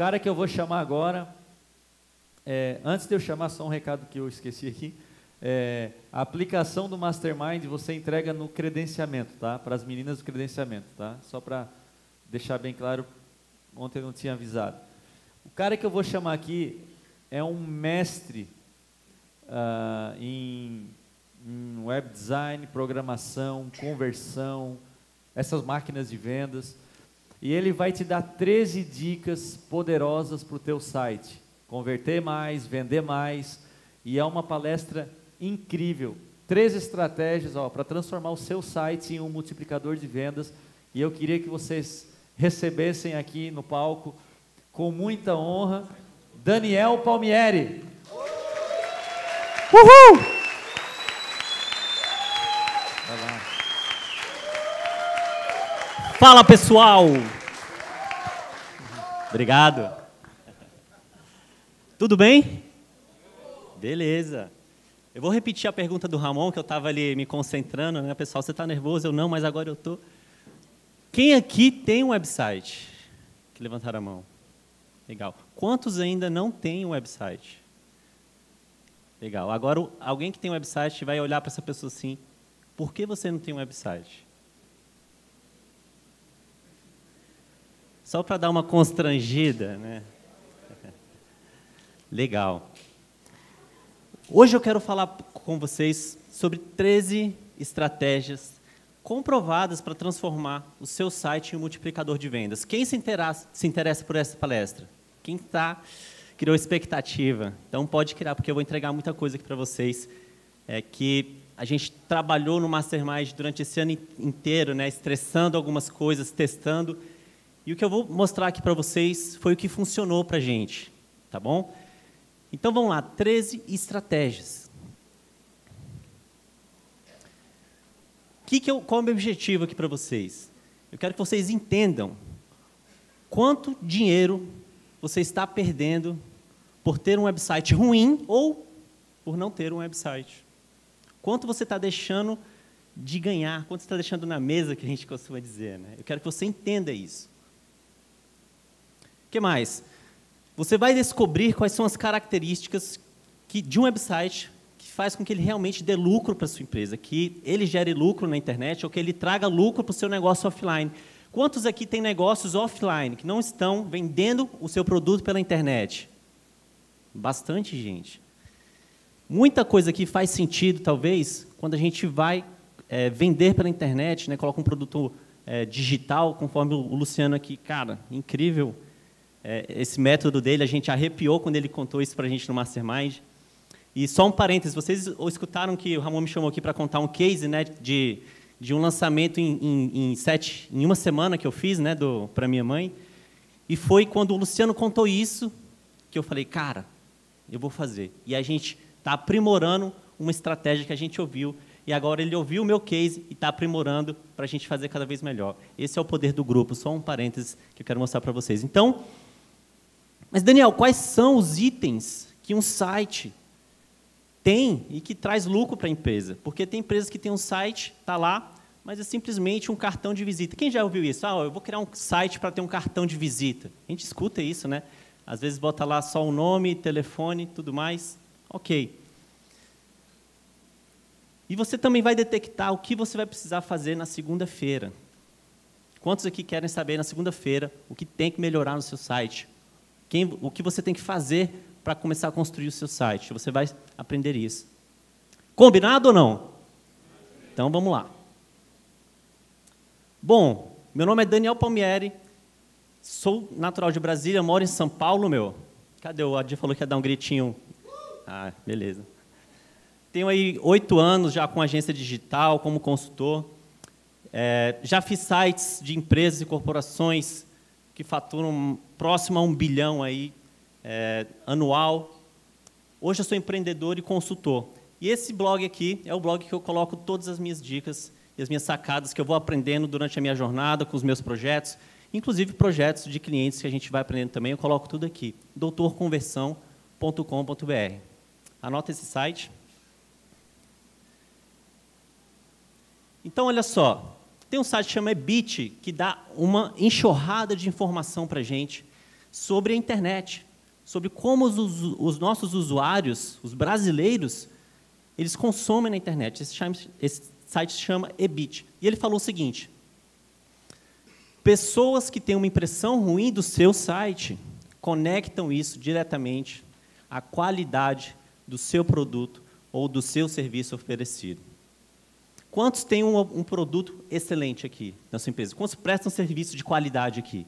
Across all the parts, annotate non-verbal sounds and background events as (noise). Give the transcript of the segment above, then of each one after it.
cara que eu vou chamar agora, é, antes de eu chamar, só um recado que eu esqueci aqui. É, a aplicação do Mastermind você entrega no credenciamento, tá? Para as meninas do credenciamento, tá? Só para deixar bem claro, ontem eu não tinha avisado. O cara que eu vou chamar aqui é um mestre uh, em, em web design, programação, conversão, essas máquinas de vendas. E ele vai te dar 13 dicas poderosas para o teu site. Converter mais, vender mais. E é uma palestra incrível. Três estratégias para transformar o seu site em um multiplicador de vendas. E eu queria que vocês recebessem aqui no palco, com muita honra, Daniel Palmieri. Uhul! Fala pessoal! Obrigado. Tudo bem? Beleza. Eu vou repetir a pergunta do Ramon, que eu estava ali me concentrando, né? Pessoal, você está nervoso? Eu não, mas agora eu estou. Quem aqui tem um website? Que levantaram a mão. Legal. Quantos ainda não têm um website? Legal. Agora, alguém que tem um website vai olhar para essa pessoa assim: por que você não tem um website? Só para dar uma constrangida, né? (laughs) Legal. Hoje eu quero falar com vocês sobre 13 estratégias comprovadas para transformar o seu site em um multiplicador de vendas. Quem se interessa, se interessa por essa palestra? Quem está criou expectativa? Então pode criar, porque eu vou entregar muita coisa aqui para vocês. É que a gente trabalhou no Mastermind durante esse ano inteiro, né, estressando algumas coisas, testando. E o que eu vou mostrar aqui para vocês foi o que funcionou para a gente, tá bom? Então vamos lá, 13 estratégias. Que que eu, qual é o meu objetivo aqui para vocês? Eu quero que vocês entendam quanto dinheiro você está perdendo por ter um website ruim ou por não ter um website. Quanto você está deixando de ganhar, quanto você está deixando na mesa, que a gente costuma dizer. Né? Eu quero que você entenda isso. O que mais? Você vai descobrir quais são as características que, de um website faz com que ele realmente dê lucro para sua empresa, que ele gere lucro na internet ou que ele traga lucro para o seu negócio offline. Quantos aqui têm negócios offline que não estão vendendo o seu produto pela internet? Bastante gente. Muita coisa aqui faz sentido, talvez, quando a gente vai é, vender pela internet, né, coloca um produto é, digital, conforme o Luciano aqui, cara, incrível. É, esse método dele, a gente arrepiou quando ele contou isso para a gente no Mastermind. E só um parênteses, vocês escutaram que o Ramon me chamou aqui para contar um case né, de, de um lançamento em, em, em, sete, em uma semana que eu fiz né, para minha mãe. E foi quando o Luciano contou isso que eu falei, cara, eu vou fazer. E a gente está aprimorando uma estratégia que a gente ouviu. E agora ele ouviu o meu case e está aprimorando para a gente fazer cada vez melhor. Esse é o poder do grupo. Só um parênteses que eu quero mostrar para vocês. Então, mas Daniel, quais são os itens que um site tem e que traz lucro para a empresa. Porque tem empresas que têm um site, está lá, mas é simplesmente um cartão de visita. Quem já ouviu isso? Ah, eu vou criar um site para ter um cartão de visita. A gente escuta isso, né? Às vezes bota lá só o nome, telefone, tudo mais. Ok. E você também vai detectar o que você vai precisar fazer na segunda-feira. Quantos aqui querem saber na segunda-feira o que tem que melhorar no seu site? Quem, o que você tem que fazer para começar a construir o seu site. Você vai aprender isso. Combinado ou não? Então vamos lá. Bom, meu nome é Daniel Palmieri, sou natural de Brasília, moro em São Paulo, meu. Cadê o Adi falou que ia dar um gritinho? Ah, beleza. Tenho aí oito anos já com agência digital, como consultor. É, já fiz sites de empresas e corporações que faturam próximo a um bilhão aí é, anual. Hoje eu sou empreendedor e consultor. E esse blog aqui é o blog que eu coloco todas as minhas dicas e as minhas sacadas que eu vou aprendendo durante a minha jornada com os meus projetos, inclusive projetos de clientes que a gente vai aprendendo também, eu coloco tudo aqui, doutorconversão.com.br. Anota esse site. Então, olha só, tem um site que chama Ebit, que dá uma enxurrada de informação para a gente sobre a internet, sobre como os, os nossos usuários, os brasileiros, eles consomem na internet. Esse, chama, esse site se chama Ebit. E ele falou o seguinte: pessoas que têm uma impressão ruim do seu site conectam isso diretamente à qualidade do seu produto ou do seu serviço oferecido. Quantos têm um, um produto excelente aqui na sua empresa? Quantos prestam serviço de qualidade aqui?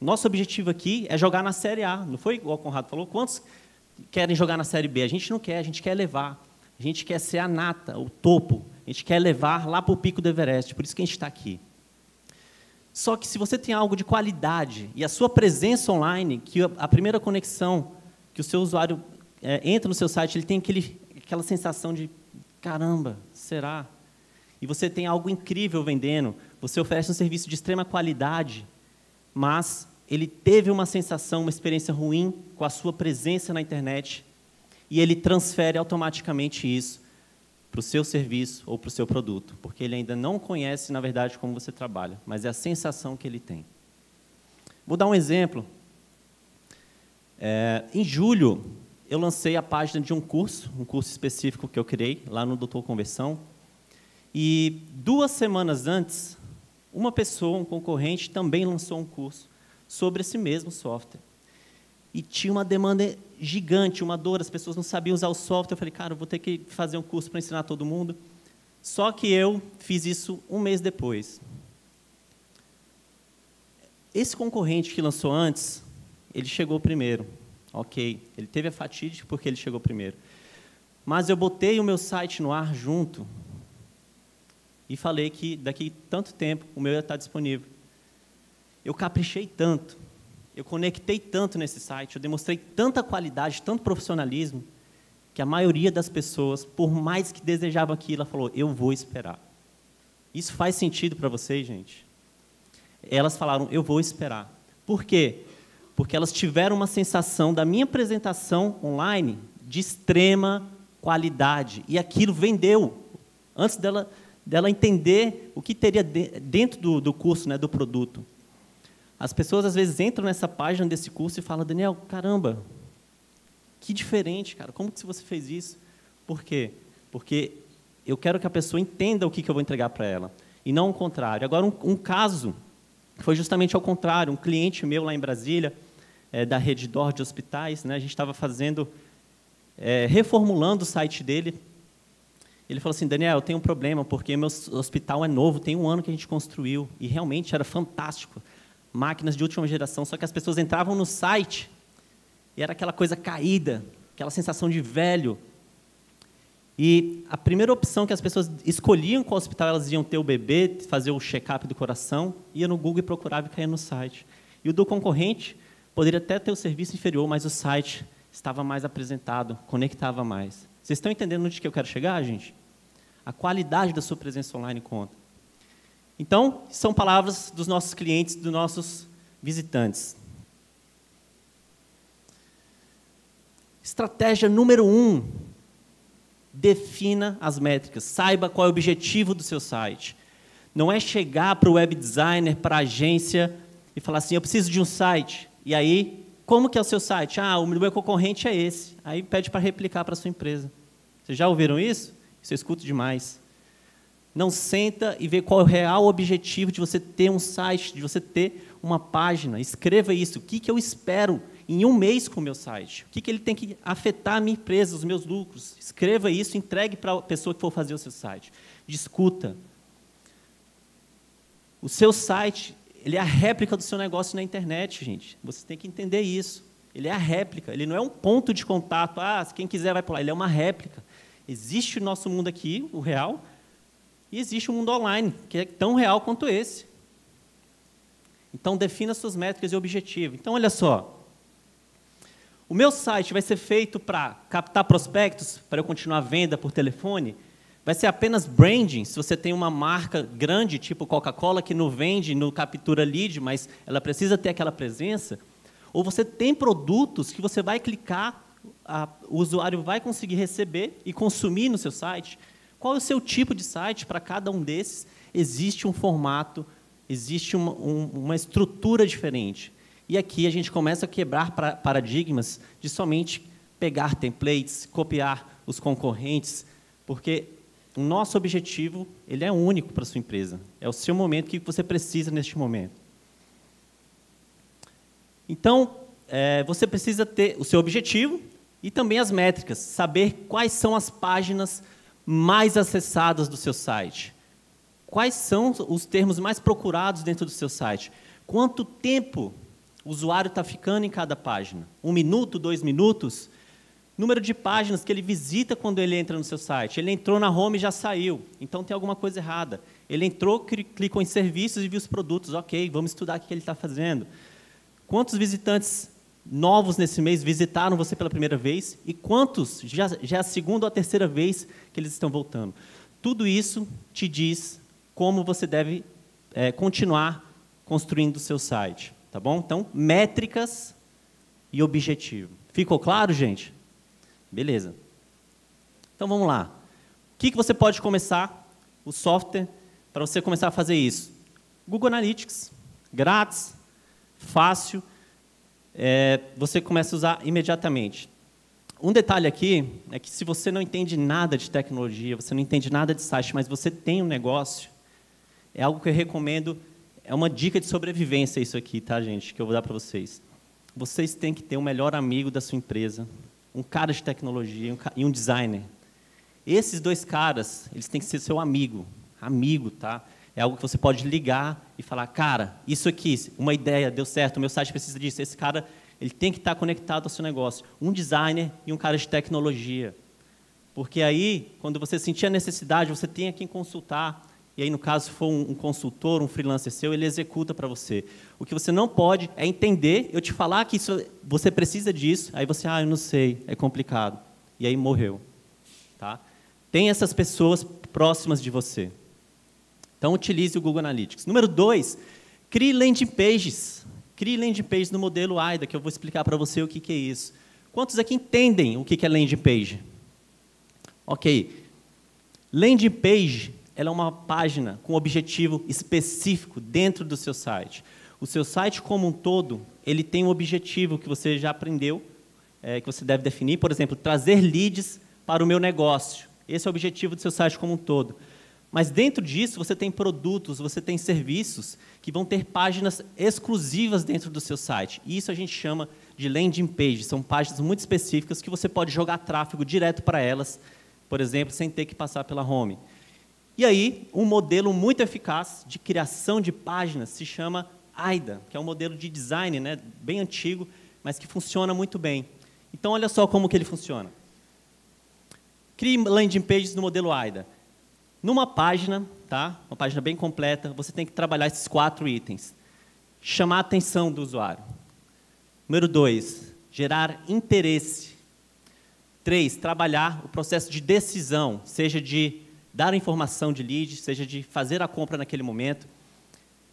Nosso objetivo aqui é jogar na Série A, não foi igual o Conrado falou? Quantos querem jogar na Série B? A gente não quer, a gente quer levar. A gente quer ser a nata, o topo. A gente quer levar lá para o pico do Everest, por isso que a gente está aqui. Só que se você tem algo de qualidade e a sua presença online, que a primeira conexão que o seu usuário é, entra no seu site, ele tem aquele, aquela sensação de caramba, será? E você tem algo incrível vendendo, você oferece um serviço de extrema qualidade, mas ele teve uma sensação, uma experiência ruim com a sua presença na internet e ele transfere automaticamente isso para o seu serviço ou para o seu produto, porque ele ainda não conhece, na verdade, como você trabalha, mas é a sensação que ele tem. Vou dar um exemplo. É, em julho, eu lancei a página de um curso, um curso específico que eu criei lá no Doutor Conversão, e duas semanas antes, uma pessoa, um concorrente, também lançou um curso sobre esse mesmo software. E tinha uma demanda gigante, uma dor, as pessoas não sabiam usar o software. Eu falei, cara, eu vou ter que fazer um curso para ensinar todo mundo. Só que eu fiz isso um mês depois. Esse concorrente que lançou antes, ele chegou primeiro. Ok, ele teve a fatídica porque ele chegou primeiro. Mas eu botei o meu site no ar junto e falei que daqui tanto tempo o meu ia estar disponível. Eu caprichei tanto, eu conectei tanto nesse site, eu demonstrei tanta qualidade, tanto profissionalismo, que a maioria das pessoas, por mais que desejava aquilo, ela falou: eu vou esperar. Isso faz sentido para vocês, gente? Elas falaram: eu vou esperar. Por quê? Porque elas tiveram uma sensação da minha apresentação online de extrema qualidade. E aquilo vendeu. Antes dela dela entender o que teria dentro do, do curso, né, do produto. As pessoas às vezes entram nessa página desse curso e falam, Daniel, caramba, que diferente, cara. Como que você fez isso? Por quê? Porque eu quero que a pessoa entenda o que, que eu vou entregar para ela e não o contrário. Agora um, um, caso foi justamente ao contrário. Um cliente meu lá em Brasília, é, da rede DOR de hospitais, né, a gente estava fazendo, é, reformulando o site dele ele falou assim, Daniel, eu tenho um problema, porque meu hospital é novo, tem um ano que a gente construiu, e realmente era fantástico. Máquinas de última geração, só que as pessoas entravam no site, e era aquela coisa caída, aquela sensação de velho. E a primeira opção que as pessoas escolhiam qual hospital elas iam ter o bebê, fazer o check-up do coração, ia no Google e procurava e caía no site. E o do concorrente poderia até ter o serviço inferior, mas o site estava mais apresentado, conectava mais. Vocês estão entendendo onde que eu quero chegar, gente? A qualidade da sua presença online conta. Então, são palavras dos nossos clientes, dos nossos visitantes. Estratégia número um: defina as métricas. Saiba qual é o objetivo do seu site. Não é chegar para o web designer, para a agência e falar assim: eu preciso de um site. E aí como que é o seu site? Ah, o meu concorrente é esse. Aí pede para replicar para a sua empresa. Vocês já ouviram isso? Isso eu escuto demais. Não senta e vê qual é o real objetivo de você ter um site, de você ter uma página. Escreva isso. O que, que eu espero em um mês com o meu site? O que, que ele tem que afetar a minha empresa, os meus lucros? Escreva isso, entregue para a pessoa que for fazer o seu site. Discuta. O seu site ele é a réplica do seu negócio na internet, gente. Você tem que entender isso. Ele é a réplica, ele não é um ponto de contato. Ah, quem quiser vai lá. Ele é uma réplica. Existe o nosso mundo aqui, o real, e existe o mundo online, que é tão real quanto esse. Então, defina suas métricas e objetivos. Então, olha só. O meu site vai ser feito para captar prospectos, para eu continuar a venda por telefone? Vai ser apenas branding, se você tem uma marca grande, tipo Coca-Cola, que não vende, não captura lead, mas ela precisa ter aquela presença. Ou você tem produtos que você vai clicar, a, o usuário vai conseguir receber e consumir no seu site. Qual é o seu tipo de site para cada um desses? Existe um formato, existe uma, um, uma estrutura diferente. E aqui a gente começa a quebrar paradigmas de somente pegar templates, copiar os concorrentes, porque o nosso objetivo ele é único para a sua empresa. É o seu momento que você precisa neste momento. Então, é, você precisa ter o seu objetivo e também as métricas, saber quais são as páginas mais acessadas do seu site. Quais são os termos mais procurados dentro do seu site? Quanto tempo o usuário está ficando em cada página? Um minuto, dois minutos? Número de páginas que ele visita quando ele entra no seu site. Ele entrou na home e já saiu. Então tem alguma coisa errada. Ele entrou, clicou em serviços e viu os produtos. Ok, vamos estudar o que ele está fazendo. Quantos visitantes novos nesse mês visitaram você pela primeira vez? E quantos já, já é a segunda ou a terceira vez que eles estão voltando? Tudo isso te diz como você deve é, continuar construindo o seu site. Tá bom? Então, métricas e objetivo. Ficou claro, gente? Beleza. Então vamos lá. O que, que você pode começar o software para você começar a fazer isso? Google Analytics, grátis, fácil, é, você começa a usar imediatamente. Um detalhe aqui é que se você não entende nada de tecnologia, você não entende nada de site, mas você tem um negócio, é algo que eu recomendo, é uma dica de sobrevivência isso aqui, tá, gente, que eu vou dar para vocês. Vocês têm que ter o melhor amigo da sua empresa, um cara de tecnologia e um designer. Esses dois caras, eles têm que ser seu amigo, amigo, tá? É algo que você pode ligar e falar, cara, isso aqui, uma ideia deu certo, meu site precisa disso. Esse cara, ele tem que estar conectado ao seu negócio. Um designer e um cara de tecnologia. Porque aí, quando você sentir a necessidade, você tem a quem consultar. E aí, no caso, for um consultor, um freelancer seu, ele executa para você. O que você não pode é entender, eu te falar que isso, você precisa disso, aí você, ah, eu não sei, é complicado. E aí morreu. Tá? Tem essas pessoas próximas de você. Então, utilize o Google Analytics. Número dois, crie landing pages. Crie landing pages no modelo AIDA, que eu vou explicar para você o que, que é isso. Quantos aqui entendem o que, que é landing page? Ok. Landing page ela é uma página com objetivo específico dentro do seu site. O seu site como um todo, ele tem um objetivo que você já aprendeu, é, que você deve definir, por exemplo, trazer leads para o meu negócio. Esse é o objetivo do seu site como um todo. Mas dentro disso, você tem produtos, você tem serviços que vão ter páginas exclusivas dentro do seu site. E isso a gente chama de landing page. São páginas muito específicas que você pode jogar tráfego direto para elas, por exemplo, sem ter que passar pela home. E aí, um modelo muito eficaz de criação de páginas se chama AIDA, que é um modelo de design né, bem antigo, mas que funciona muito bem. Então, olha só como que ele funciona. Crie landing pages no modelo AIDA. Numa página, tá? uma página bem completa, você tem que trabalhar esses quatro itens. Chamar a atenção do usuário. Número dois, gerar interesse. Três, trabalhar o processo de decisão, seja de dar informação de lead, seja de fazer a compra naquele momento.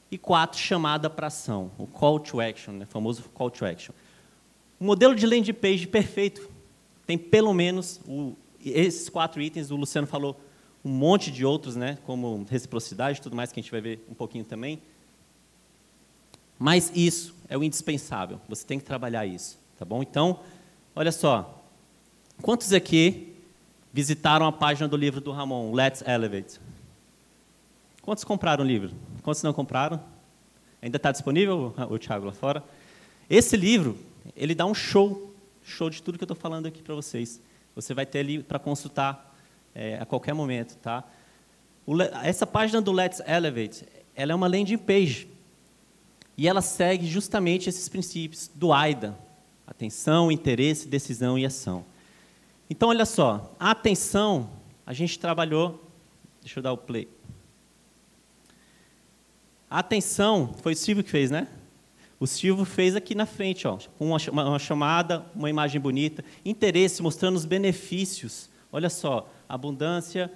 E quatro, chamada para ação, o call to action, né? o famoso call to action. O modelo de landing page perfeito tem pelo menos o, esses quatro itens, o Luciano falou um monte de outros, né, como reciprocidade e tudo mais, que a gente vai ver um pouquinho também. Mas isso é o indispensável, você tem que trabalhar isso, tá bom? Então, olha só, quantos aqui visitaram a página do livro do Ramon, Let's Elevate? Quantos compraram o livro? Quantos não compraram? Ainda está disponível, o Thiago, lá fora? Esse livro, ele dá um show, show de tudo que eu estou falando aqui para vocês. Você vai ter ali para consultar é, a qualquer momento, tá? O, essa página do Let's Elevate, ela é uma landing page e ela segue justamente esses princípios do AIDA: atenção, interesse, decisão e ação. Então, olha só, a atenção, a gente trabalhou. Deixa eu dar o play. A atenção foi o Silvio que fez, né? O Silvio fez aqui na frente, ó, uma, uma chamada, uma imagem bonita, interesse mostrando os benefícios. Olha só, abundância,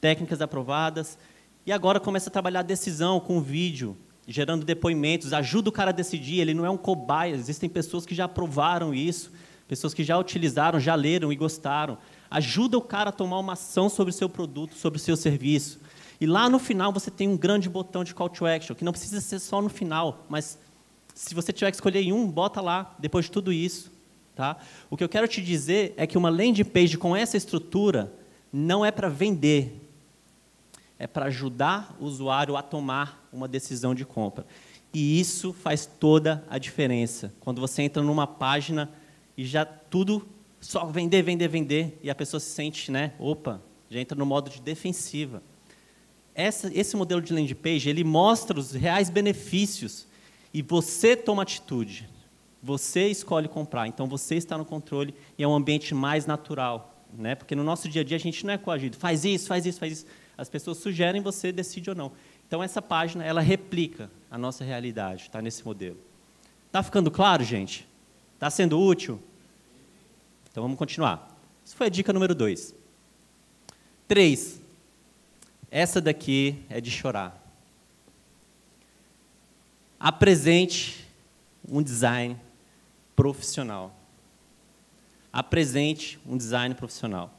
técnicas aprovadas. E agora começa a trabalhar a decisão com vídeo, gerando depoimentos, ajuda o cara a decidir, ele não é um cobaia, existem pessoas que já aprovaram isso, pessoas que já utilizaram, já leram e gostaram. Ajuda o cara a tomar uma ação sobre o seu produto, sobre o seu serviço. E lá no final você tem um grande botão de call to action, que não precisa ser só no final, mas Se você tiver que escolher um, bota lá, depois de tudo isso. Tá? O que eu quero te dizer é que uma landing page com essa estrutura não é para vender, é para ajudar o usuário a tomar uma decisão de compra. E isso faz toda a diferença. Quando você entra numa página e já tudo só vender, vender, vender, e a pessoa se sente, né? Opa, já entra no modo de defensiva. Essa, esse modelo de landing page, ele mostra os reais benefícios e você toma atitude. Você escolhe comprar, então você está no controle e é um ambiente mais natural, né? Porque no nosso dia a dia a gente não é coagido. Faz isso, faz isso, faz isso. As pessoas sugerem, você decide ou não. Então essa página, ela replica a nossa realidade, está nesse modelo. Está ficando claro, gente? Está sendo útil? Então vamos continuar. Isso foi a dica número dois. Três. Essa daqui é de chorar. Apresente um design profissional. Apresente um design profissional.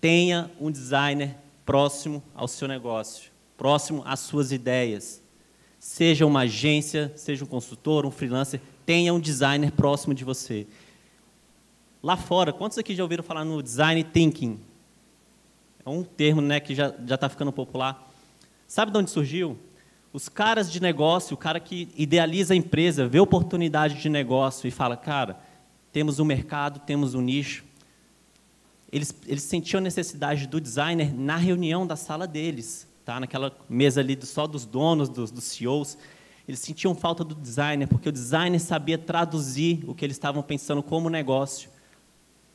Tenha um designer próximo ao seu negócio, próximo às suas ideias. Seja uma agência, seja um consultor, um freelancer, tenha um designer próximo de você. Lá fora, quantos aqui já ouviram falar no design thinking? É um termo né, que já está ficando popular. Sabe de onde surgiu? Os caras de negócio, o cara que idealiza a empresa, vê oportunidade de negócio e fala, cara, temos um mercado, temos um nicho. Eles, eles sentiam a necessidade do designer na reunião da sala deles, tá? naquela mesa ali só dos donos, dos, dos CEOs. Eles sentiam falta do designer, porque o designer sabia traduzir o que eles estavam pensando como negócio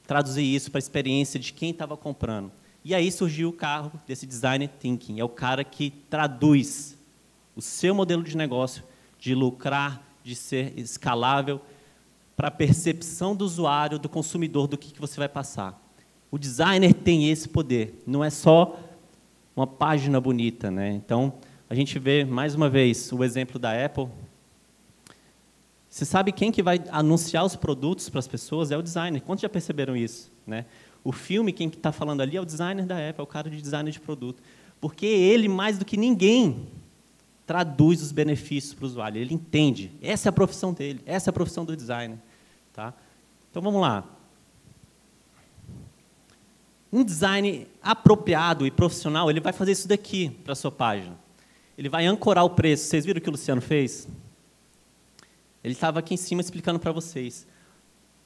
traduzir isso para a experiência de quem estava comprando. E aí surgiu o carro desse design thinking. É o cara que traduz o seu modelo de negócio de lucrar, de ser escalável, para a percepção do usuário, do consumidor, do que, que você vai passar. O designer tem esse poder. Não é só uma página bonita, né? Então a gente vê mais uma vez o exemplo da Apple você sabe quem que vai anunciar os produtos para as pessoas? É o designer. Quantos já perceberam isso? Né? O filme, quem está falando ali é o designer da Apple, é o cara de design de produto. Porque ele, mais do que ninguém, traduz os benefícios para o usuário. Ele entende. Essa é a profissão dele. Essa é a profissão do designer. Tá? Então, vamos lá. Um design apropriado e profissional, ele vai fazer isso daqui para a sua página. Ele vai ancorar o preço. Vocês viram o que o Luciano fez? Ele estava aqui em cima explicando para vocês.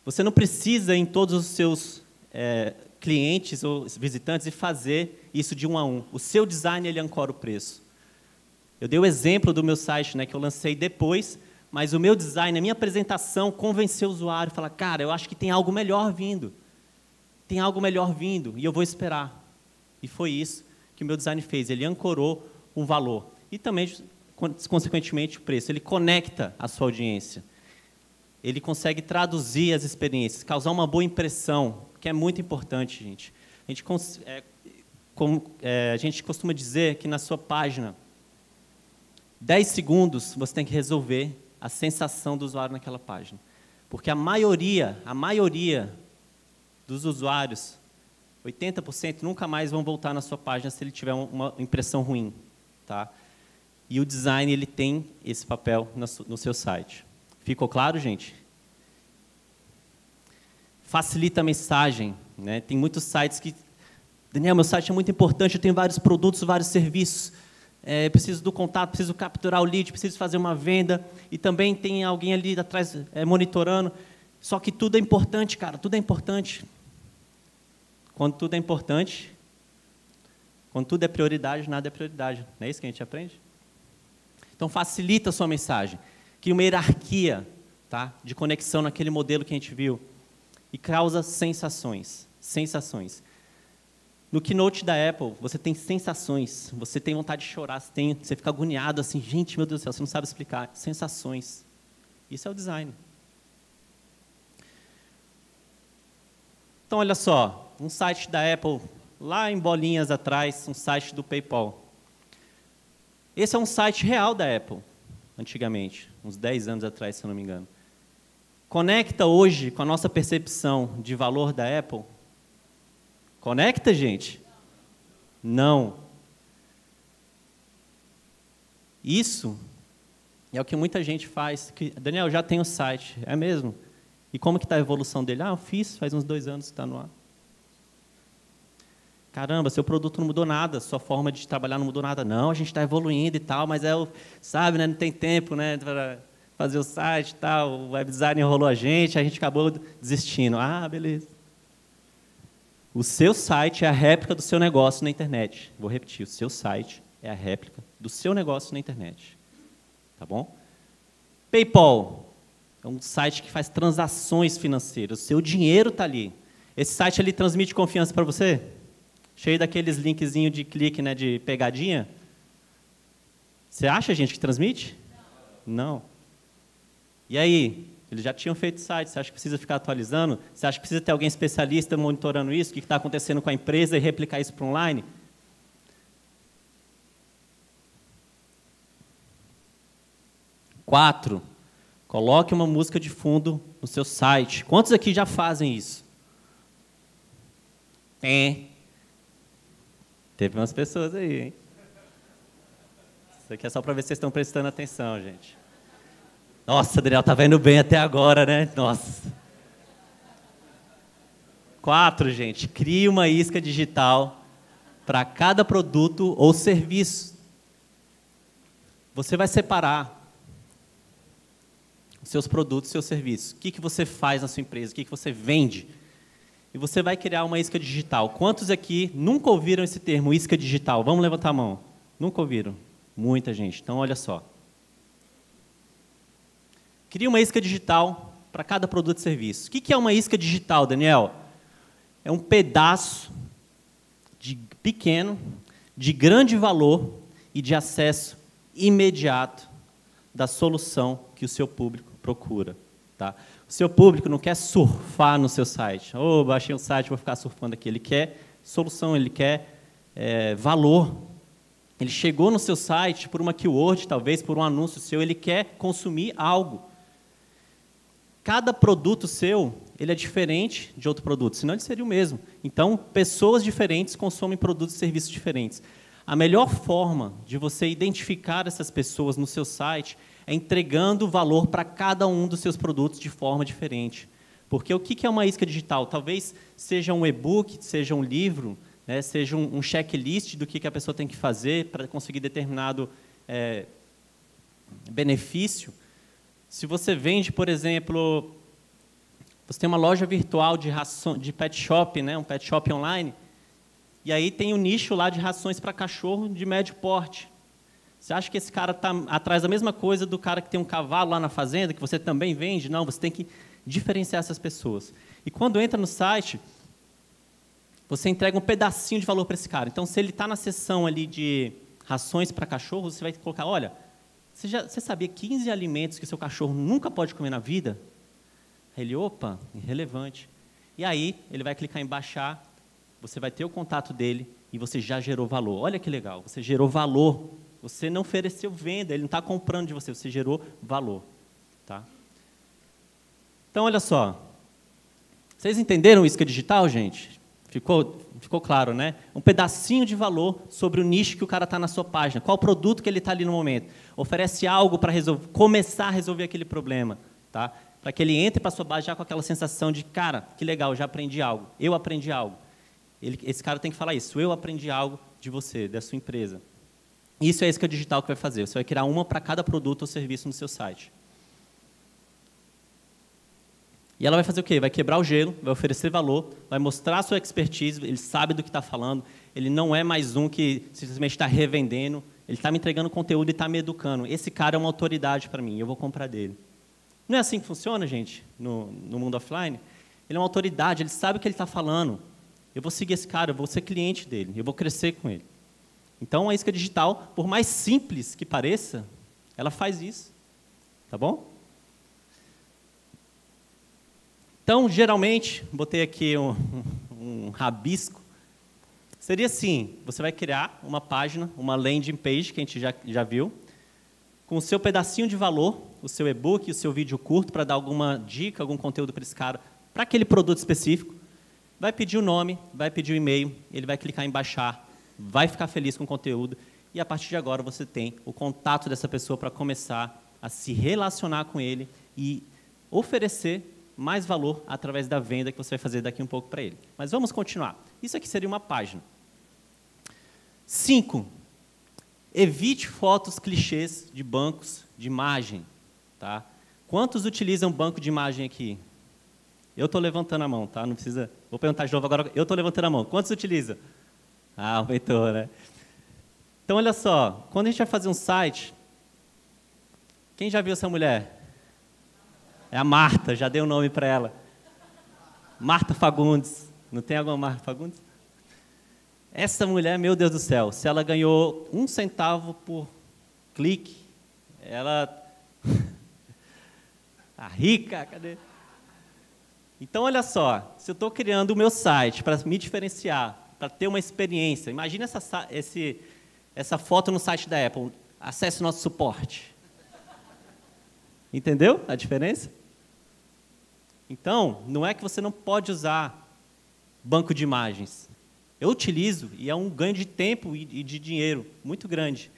Você não precisa, em todos os seus é, clientes ou visitantes, fazer isso de um a um. O seu design ele ancora o preço. Eu dei o exemplo do meu site, né, que eu lancei depois, mas o meu design, a minha apresentação, convenceu o usuário, falar, cara, eu acho que tem algo melhor vindo. Tem algo melhor vindo e eu vou esperar. E foi isso que o meu design fez. Ele ancorou um valor. E também consequentemente, o preço. Ele conecta a sua audiência. Ele consegue traduzir as experiências, causar uma boa impressão, que é muito importante, gente. A gente, é, como, é, a gente costuma dizer que na sua página, 10 segundos você tem que resolver a sensação do usuário naquela página. Porque a maioria, a maioria dos usuários, 80% nunca mais vão voltar na sua página se ele tiver uma impressão ruim, tá? E o design ele tem esse papel no seu site. Ficou claro, gente? Facilita a mensagem. Né? Tem muitos sites que. Daniel, meu site é muito importante, eu tenho vários produtos, vários serviços. É, preciso do contato, preciso capturar o lead, preciso fazer uma venda. E também tem alguém ali atrás é, monitorando. Só que tudo é importante, cara, tudo é importante. Quando tudo é importante, quando tudo é prioridade, nada é prioridade. Não é isso que a gente aprende? Então facilita a sua mensagem. Cria uma hierarquia tá, de conexão naquele modelo que a gente viu. E causa sensações. Sensações. No keynote da Apple, você tem sensações. Você tem vontade de chorar, você, tem, você fica agoniado assim, gente, meu Deus do céu, você não sabe explicar. Sensações. Isso é o design. Então, olha só, um site da Apple, lá em bolinhas atrás, um site do PayPal. Esse é um site real da Apple, antigamente, uns 10 anos atrás, se eu não me engano. Conecta hoje com a nossa percepção de valor da Apple? Conecta, gente? Não. Isso é o que muita gente faz. Que, Daniel, já tem o site. É mesmo? E como que está a evolução dele? Ah, eu fiz, faz uns dois anos que está no ar. Caramba, seu produto não mudou nada, sua forma de trabalhar não mudou nada. Não, a gente está evoluindo e tal, mas é o, sabe, né, não tem tempo, né, para fazer o site e tal, o web design enrolou a gente, a gente acabou desistindo. Ah, beleza. O seu site é a réplica do seu negócio na internet. Vou repetir, o seu site é a réplica do seu negócio na internet. Tá bom? PayPal é um site que faz transações financeiras. O seu dinheiro está ali. Esse site ali transmite confiança para você? Cheio daqueles linkzinhos de clique, né, de pegadinha? Você acha, gente, que transmite? Não. Não. E aí? Eles já tinham feito site, você acha que precisa ficar atualizando? Você acha que precisa ter alguém especialista monitorando isso? O que está acontecendo com a empresa e replicar isso para online? Quatro, coloque uma música de fundo no seu site. Quantos aqui já fazem isso? Tem. Teve umas pessoas aí, hein? Isso aqui é só para ver se vocês estão prestando atenção, gente. Nossa, Adriel, tá vendo bem até agora, né? Nossa. Quatro, gente. Crie uma isca digital para cada produto ou serviço. Você vai separar os seus produtos, seus serviços. O que, que você faz na sua empresa? O que, que você vende? E você vai criar uma isca digital. Quantos aqui nunca ouviram esse termo, isca digital? Vamos levantar a mão. Nunca ouviram? Muita gente. Então, olha só. Cria uma isca digital para cada produto e serviço. O que é uma isca digital, Daniel? É um pedaço de pequeno, de grande valor e de acesso imediato da solução que o seu público procura. Tá? O seu público não quer surfar no seu site. Oh, baixei um site, vou ficar surfando aqui. Ele quer solução, ele quer é, valor. Ele chegou no seu site por uma keyword, talvez por um anúncio seu, ele quer consumir algo cada produto seu ele é diferente de outro produto, senão ele seria o mesmo. Então, pessoas diferentes consomem produtos e serviços diferentes. A melhor forma de você identificar essas pessoas no seu site é entregando valor para cada um dos seus produtos de forma diferente. Porque o que é uma isca digital? Talvez seja um e-book, seja um livro, né, seja um, checklist do que a pessoa tem que fazer para conseguir determinado é, benefício. Se você vende, por exemplo, você tem uma loja virtual de, ração, de pet shop, né, um pet shop online, e aí tem um nicho lá de rações para cachorro de médio porte. Você acha que esse cara está atrás da mesma coisa do cara que tem um cavalo lá na fazenda, que você também vende? Não, você tem que diferenciar essas pessoas. E quando entra no site, você entrega um pedacinho de valor para esse cara. Então, se ele está na seção ali de rações para cachorro, você vai colocar, olha, você, já, você sabia 15 alimentos que seu cachorro nunca pode comer na vida? Ele, opa, irrelevante. E aí, ele vai clicar em baixar, você vai ter o contato dele e você já gerou valor. Olha que legal, você gerou valor. Você não ofereceu venda, ele não está comprando de você, você gerou valor. Tá? Então, olha só. Vocês entenderam isca digital, gente? Ficou, ficou claro, né? Um pedacinho de valor sobre o nicho que o cara está na sua página. Qual produto que ele está ali no momento? Oferece algo para começar a resolver aquele problema, tá? Para que ele entre para a sua base já com aquela sensação de, cara, que legal, já aprendi algo. Eu aprendi algo. Ele, esse cara tem que falar isso. Eu aprendi algo de você, da sua empresa. Isso é isso que a digital que vai fazer. Você vai criar uma para cada produto ou serviço no seu site. E ela vai fazer o quê? Vai quebrar o gelo, vai oferecer valor, vai mostrar sua expertise, ele sabe do que está falando, ele não é mais um que simplesmente está revendendo, ele está me entregando conteúdo e está me educando. Esse cara é uma autoridade para mim, eu vou comprar dele. Não é assim que funciona, gente, no, no mundo offline? Ele é uma autoridade, ele sabe o que ele está falando. Eu vou seguir esse cara, eu vou ser cliente dele, eu vou crescer com ele. Então, a isca digital, por mais simples que pareça, ela faz isso. Tá bom? Então, geralmente, botei aqui um, um, rabisco. Seria assim: você vai criar uma página, uma landing page, que a gente já, já viu, com o seu pedacinho de valor, o seu e-book, o seu vídeo curto, para dar alguma dica, algum conteúdo para esse cara, para aquele produto específico. Vai pedir o nome, vai pedir o e-mail, ele vai clicar em baixar, vai ficar feliz com o conteúdo, e a partir de agora você tem o contato dessa pessoa para começar a se relacionar com ele e oferecer mais valor através da venda que você vai fazer daqui um pouco para ele. Mas vamos continuar. Isso aqui seria uma página. Cinco, evite fotos clichês de bancos de imagem. Tá? Quantos utilizam banco de imagem aqui? Eu estou levantando a mão, tá? Não precisa. Vou perguntar de novo agora. Eu estou levantando a mão. Quantos utilizam? Ah, aumentou, né? Então, olha só. Quando a gente vai fazer um site, quem já viu essa mulher? É a Marta, já dei o um nome para ela. Marta Fagundes. Não tem alguma Marta Fagundes? Essa mulher, meu Deus do céu, se ela ganhou um centavo por clique, ela. a (laughs) rica, cadê? Então, olha só, se eu estou criando o meu site para me diferenciar, para ter uma experiência, imagina essa, essa foto no site da Apple, acesse nosso suporte. Entendeu a diferença? Então, não é que você não pode usar banco de imagens. Eu utilizo e é um ganho de tempo e de dinheiro muito grande.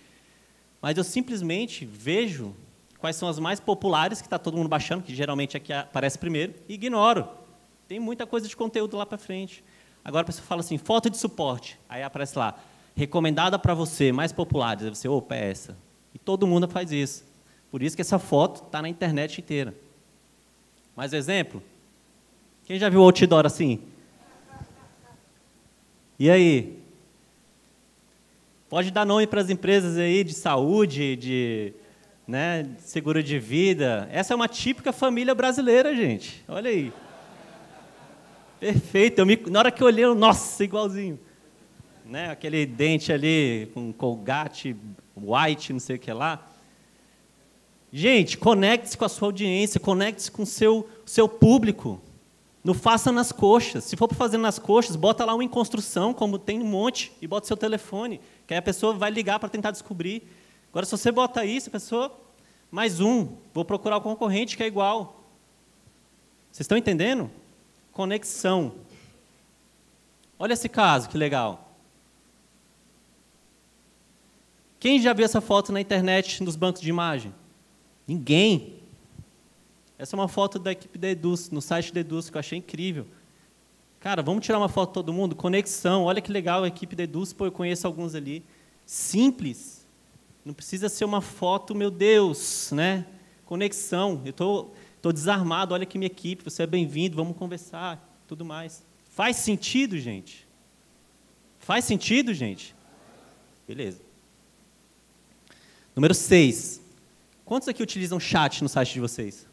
Mas eu simplesmente vejo quais são as mais populares que está todo mundo baixando, que geralmente é que aparece primeiro, e ignoro. Tem muita coisa de conteúdo lá para frente. Agora a pessoa fala assim, foto de suporte. Aí aparece lá, recomendada para você, mais populares. Aí você, opa, é essa. E todo mundo faz isso. Por isso que essa foto está na internet inteira. Mais exemplo? Quem já viu outdoor assim? E aí? Pode dar nome para as empresas aí de saúde, de né, seguro de vida. Essa é uma típica família brasileira, gente. Olha aí. Perfeito. Eu me, na hora que eu olhei, eu, nossa, igualzinho. Né, aquele dente ali com colgate, white, não sei o que lá. Gente, conecte-se com a sua audiência, conecte-se com o seu, seu público. Não faça nas coxas. Se for para fazer nas coxas, bota lá uma em construção, como tem um monte, e bota seu telefone, que aí a pessoa vai ligar para tentar descobrir. Agora, se você bota isso, a pessoa, mais um, vou procurar o concorrente que é igual. Vocês estão entendendo? Conexão. Olha esse caso, que legal. Quem já viu essa foto na internet, nos bancos de imagem? Ninguém. Essa é uma foto da equipe da Eduz, no site da Eduz, que eu achei incrível. Cara, vamos tirar uma foto todo mundo? Conexão, olha que legal a equipe da Eduz, pô, eu conheço alguns ali. Simples. Não precisa ser uma foto, meu Deus, né? Conexão. Eu estou tô, desarmado, olha aqui minha equipe, você é bem-vindo, vamos conversar, tudo mais. Faz sentido, gente? Faz sentido, gente? Beleza. Número 6. Quantos aqui utilizam chat no site de vocês?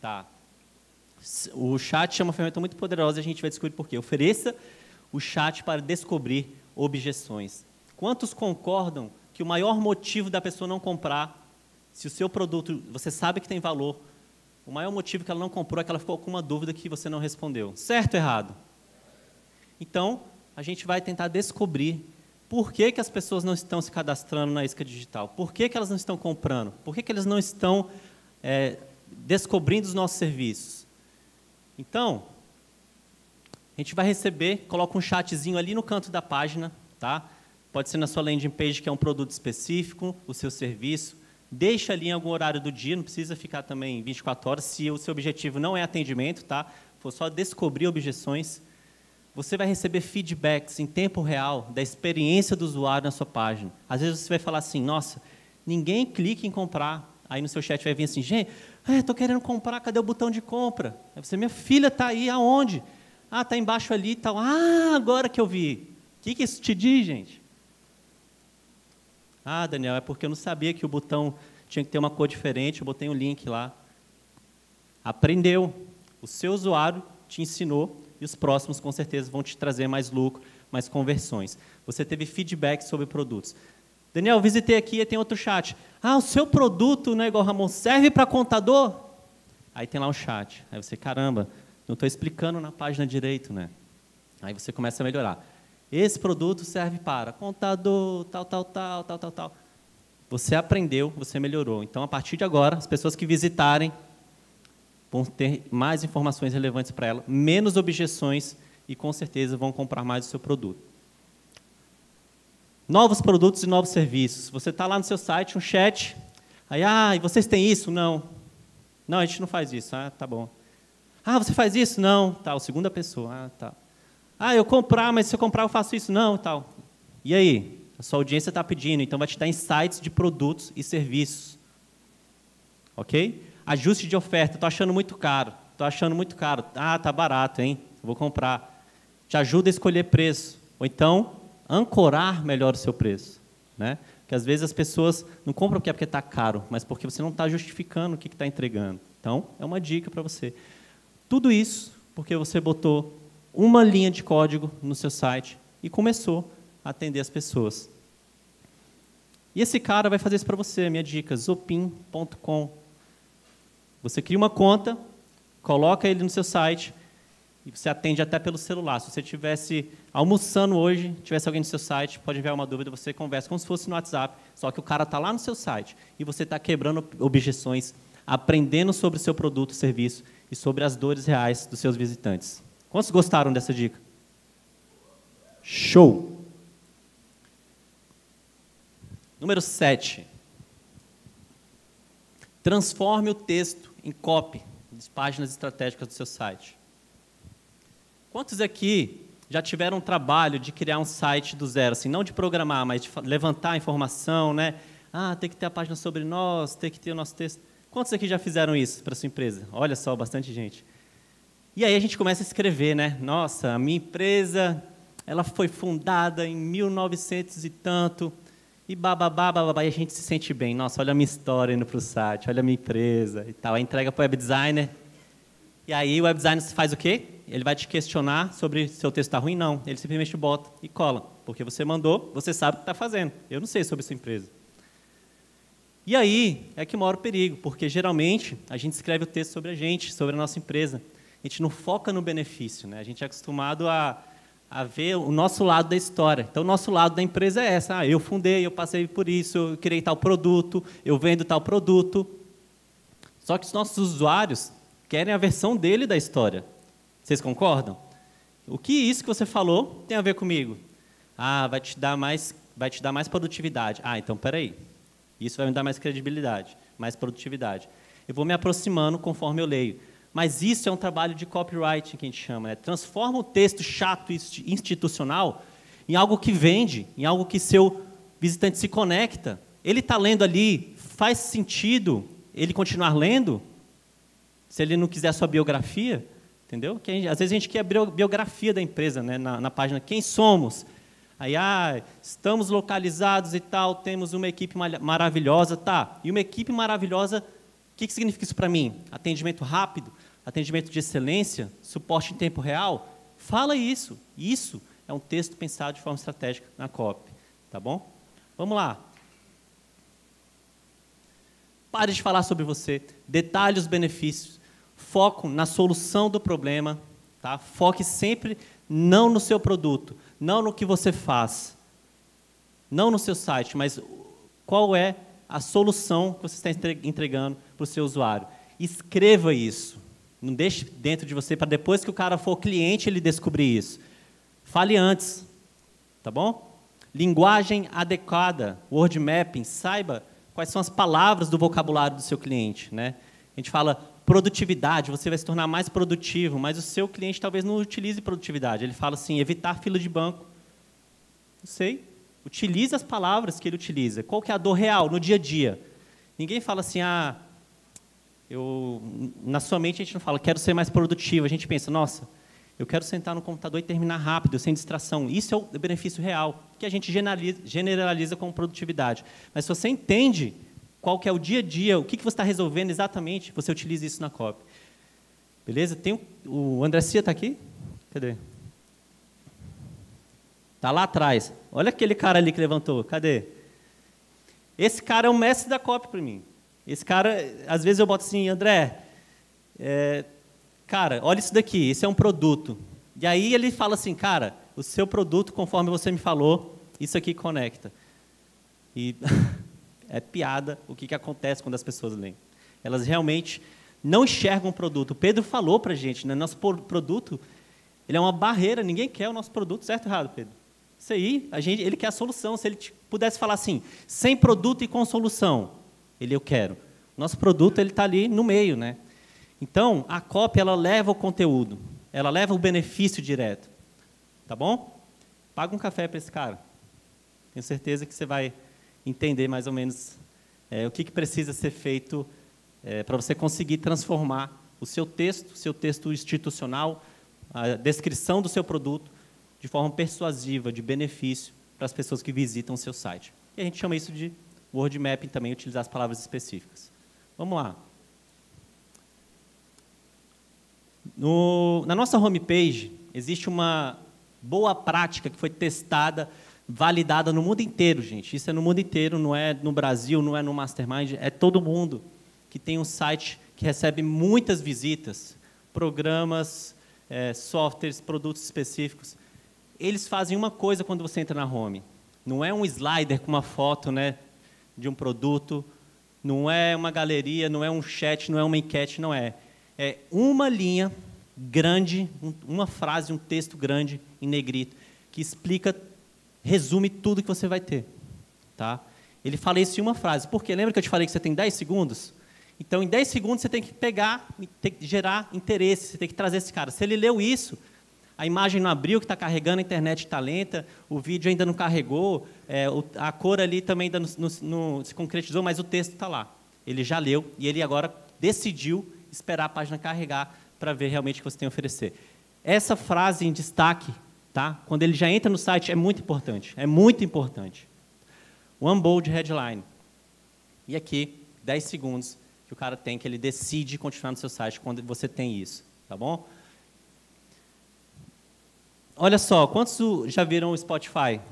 Tá. O chat é uma ferramenta muito poderosa e a gente vai descobrir por quê. Ofereça o chat para descobrir objeções. Quantos concordam que o maior motivo da pessoa não comprar, se o seu produto você sabe que tem valor, o maior motivo que ela não comprou é que ela ficou com uma dúvida que você não respondeu. Certo ou errado? Então, a gente vai tentar descobrir por que, que as pessoas não estão se cadastrando na isca digital? Por que, que elas não estão comprando? Por que, que eles não estão é, descobrindo os nossos serviços? Então, a gente vai receber, coloca um chatzinho ali no canto da página, tá? Pode ser na sua landing page, que é um produto específico, o seu serviço. Deixa ali em algum horário do dia, não precisa ficar também 24 horas, se o seu objetivo não é atendimento, tá? For só descobrir objeções você vai receber feedbacks em tempo real da experiência do usuário na sua página. Às vezes você vai falar assim, nossa, ninguém clica em comprar. Aí no seu chat vai vir assim, gente, estou querendo comprar, cadê o botão de compra? Aí você, minha filha está aí, aonde? Ah, está embaixo ali e tal. Ah, agora que eu vi. O que, que isso te diz, gente? Ah, Daniel, é porque eu não sabia que o botão tinha que ter uma cor diferente, eu botei um link lá. Aprendeu. O seu usuário te ensinou e os próximos com certeza vão te trazer mais lucro, mais conversões. Você teve feedback sobre produtos. Daniel, visitei aqui e tem outro chat. Ah, o seu produto, né, igual Ramon, serve para contador? Aí tem lá um chat. Aí você, caramba, não estou explicando na página direito, né? Aí você começa a melhorar. Esse produto serve para contador, tal, tal, tal, tal, tal, tal. Você aprendeu, você melhorou. Então, a partir de agora, as pessoas que visitarem vão ter mais informações relevantes para ela, menos objeções e com certeza vão comprar mais o seu produto. Novos produtos e novos serviços. Você está lá no seu site, um chat, Aí, ah, e vocês têm isso? Não. Não, a gente não faz isso. Ah, tá bom. Ah, você faz isso? Não. Tal, segunda pessoa. Ah, tá. Ah, eu comprar, mas se eu comprar eu faço isso? Não, tal. E aí? A sua audiência está pedindo, então vai te dar insights de produtos e serviços. Ok? Ajuste de oferta. Estou achando muito caro. Estou achando muito caro. Ah, tá barato, hein? Vou comprar. Te ajuda a escolher preço. Ou então, ancorar melhor o seu preço. Né? Porque às vezes as pessoas não compram porque está caro, mas porque você não está justificando o que está entregando. Então, é uma dica para você. Tudo isso porque você botou uma linha de código no seu site e começou a atender as pessoas. E esse cara vai fazer isso para você, minha dica, zopin.com. Você cria uma conta, coloca ele no seu site e você atende até pelo celular. Se você estivesse almoçando hoje, tivesse alguém no seu site, pode enviar uma dúvida, você conversa como se fosse no WhatsApp, só que o cara está lá no seu site e você está quebrando objeções, aprendendo sobre o seu produto, serviço e sobre as dores reais dos seus visitantes. Quantos gostaram dessa dica? Show! Número 7. Transforme o texto em copy das páginas estratégicas do seu site. Quantos aqui já tiveram um trabalho de criar um site do zero, assim, não de programar, mas de levantar a informação, né? Ah, tem que ter a página sobre nós, tem que ter o nosso texto. Quantos aqui já fizeram isso para sua empresa? Olha só, bastante gente. E aí a gente começa a escrever, né? Nossa, a minha empresa, ela foi fundada em 1900 e tanto, e bababá, bababá, e a gente se sente bem. Nossa, olha a minha história indo para o site, olha a minha empresa e tal. Aí entrega para o web designer. E aí o web designer faz o quê? Ele vai te questionar sobre se seu texto está ruim? Não. Ele simplesmente bota e cola. Porque você mandou, você sabe o que está fazendo. Eu não sei sobre sua empresa. E aí é que mora o perigo, porque geralmente a gente escreve o texto sobre a gente, sobre a nossa empresa. A gente não foca no benefício, né? A gente é acostumado a a ver o nosso lado da história. Então, o nosso lado da empresa é essa. Ah, eu fundei, eu passei por isso, eu criei tal produto, eu vendo tal produto. Só que os nossos usuários querem a versão dele da história. Vocês concordam? O que isso que você falou tem a ver comigo? Ah, vai te dar mais, vai te dar mais produtividade. Ah, então peraí. Isso vai me dar mais credibilidade, mais produtividade. Eu vou me aproximando conforme eu leio. Mas isso é um trabalho de copyright que a gente chama. Né? Transforma o texto chato institucional em algo que vende, em algo que seu visitante se conecta. Ele está lendo ali, faz sentido ele continuar lendo? Se ele não quiser a sua biografia, entendeu? Que às vezes a gente quer a biografia da empresa, né? na, na página quem somos. Aí, ah, estamos localizados e tal, temos uma equipe maravilhosa, tá? E uma equipe maravilhosa, que, que significa isso para mim? Atendimento rápido, atendimento de excelência, suporte em tempo real, fala isso. Isso é um texto pensado de forma estratégica na COP. Tá bom? Vamos lá. Pare de falar sobre você, detalhe os benefícios, foco na solução do problema, tá? Foque sempre não no seu produto, não no que você faz, não no seu site, mas qual é a solução que você está entregando para o seu usuário. Escreva isso. Não deixe dentro de você para depois que o cara for cliente ele descobrir isso. Fale antes, tá bom? Linguagem adequada, word mapping, saiba quais são as palavras do vocabulário do seu cliente, né? A gente fala produtividade, você vai se tornar mais produtivo, mas o seu cliente talvez não utilize produtividade. Ele fala assim, evitar fila de banco. Não sei. Utilize as palavras que ele utiliza. Qual que é a dor real no dia a dia? Ninguém fala assim, ah, eu, na sua mente a gente não fala, quero ser mais produtivo. A gente pensa, nossa, eu quero sentar no computador e terminar rápido, sem distração. Isso é o benefício real, que a gente generaliza, como produtividade. Mas se você entende qual que é o dia a dia, o que, que você está resolvendo exatamente, você utiliza isso na copy. Beleza? Tem o, o André Cia está aqui? Cadê? Está lá atrás. Olha aquele cara ali que levantou. Cadê? Esse cara é o mestre da copy para mim. Esse cara, às vezes eu boto assim, André, é, cara, olha isso daqui, esse é um produto. E aí ele fala assim, cara, o seu produto, conforme você me falou, isso aqui conecta. E (laughs) é piada o que, que acontece quando as pessoas leem. Elas realmente não enxergam o produto. O Pedro falou para a gente, né, nosso produto ele é uma barreira, ninguém quer o nosso produto, certo ou errado, Pedro? Isso aí, a gente, ele quer a solução. Se ele pudesse falar assim, sem produto e com solução, ele eu quero. Nosso produto ele está ali no meio, né? Então a cópia ela leva o conteúdo, ela leva o benefício direto, tá bom? Paga um café para esse cara. Tenho certeza que você vai entender mais ou menos é, o que, que precisa ser feito é, para você conseguir transformar o seu texto, seu texto institucional, a descrição do seu produto de forma persuasiva, de benefício para as pessoas que visitam o seu site. E a gente chama isso de word mapping também, utilizar as palavras específicas. Vamos lá. No, na nossa homepage, existe uma boa prática que foi testada, validada no mundo inteiro, gente. Isso é no mundo inteiro, não é no Brasil, não é no Mastermind, é todo mundo que tem um site que recebe muitas visitas, programas, é, softwares, produtos específicos. Eles fazem uma coisa quando você entra na home. Não é um slider com uma foto né, de um produto, não é uma galeria, não é um chat, não é uma enquete, não é. É uma linha grande, uma frase, um texto grande em negrito, que explica, resume tudo que você vai ter. Tá? Ele fala isso em uma frase. Porque lembra que eu te falei que você tem 10 segundos? Então, em 10 segundos, você tem que pegar, tem que gerar interesse, você tem que trazer esse cara. Se ele leu isso, a imagem não abriu, que está carregando, a internet está lenta, o vídeo ainda não carregou, é, a cor ali também ainda não se concretizou, mas o texto está lá. Ele já leu e ele agora decidiu esperar a página carregar para ver realmente o que você tem a oferecer. Essa frase em destaque, tá? quando ele já entra no site, é muito importante. É muito importante. One bold headline. E aqui, 10 segundos que o cara tem, que ele decide continuar no seu site quando você tem isso. Tá bom? Olha só, quantos já viram o Spotify?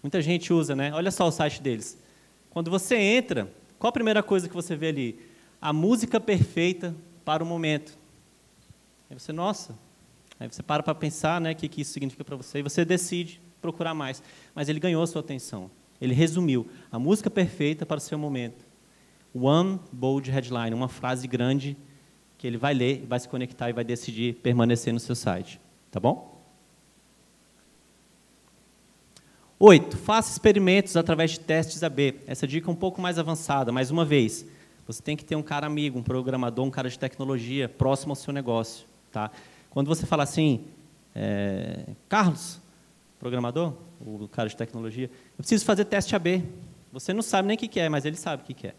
Muita gente usa, né? Olha só o site deles. Quando você entra, qual a primeira coisa que você vê ali? A música perfeita para o momento. Aí você, nossa. Aí você para para pensar, né, o que, que isso significa para você, e você decide procurar mais. Mas ele ganhou a sua atenção. Ele resumiu a música perfeita para o seu momento. One bold headline, uma frase grande que ele vai ler, vai se conectar e vai decidir permanecer no seu site. Tá bom? Oito, faça experimentos através de testes AB. Essa dica é um pouco mais avançada, mais uma vez. Você tem que ter um cara amigo, um programador, um cara de tecnologia próximo ao seu negócio. Tá? Quando você fala assim, é, Carlos, programador, o cara de tecnologia, eu preciso fazer teste AB. Você não sabe nem o que é, mas ele sabe o que é.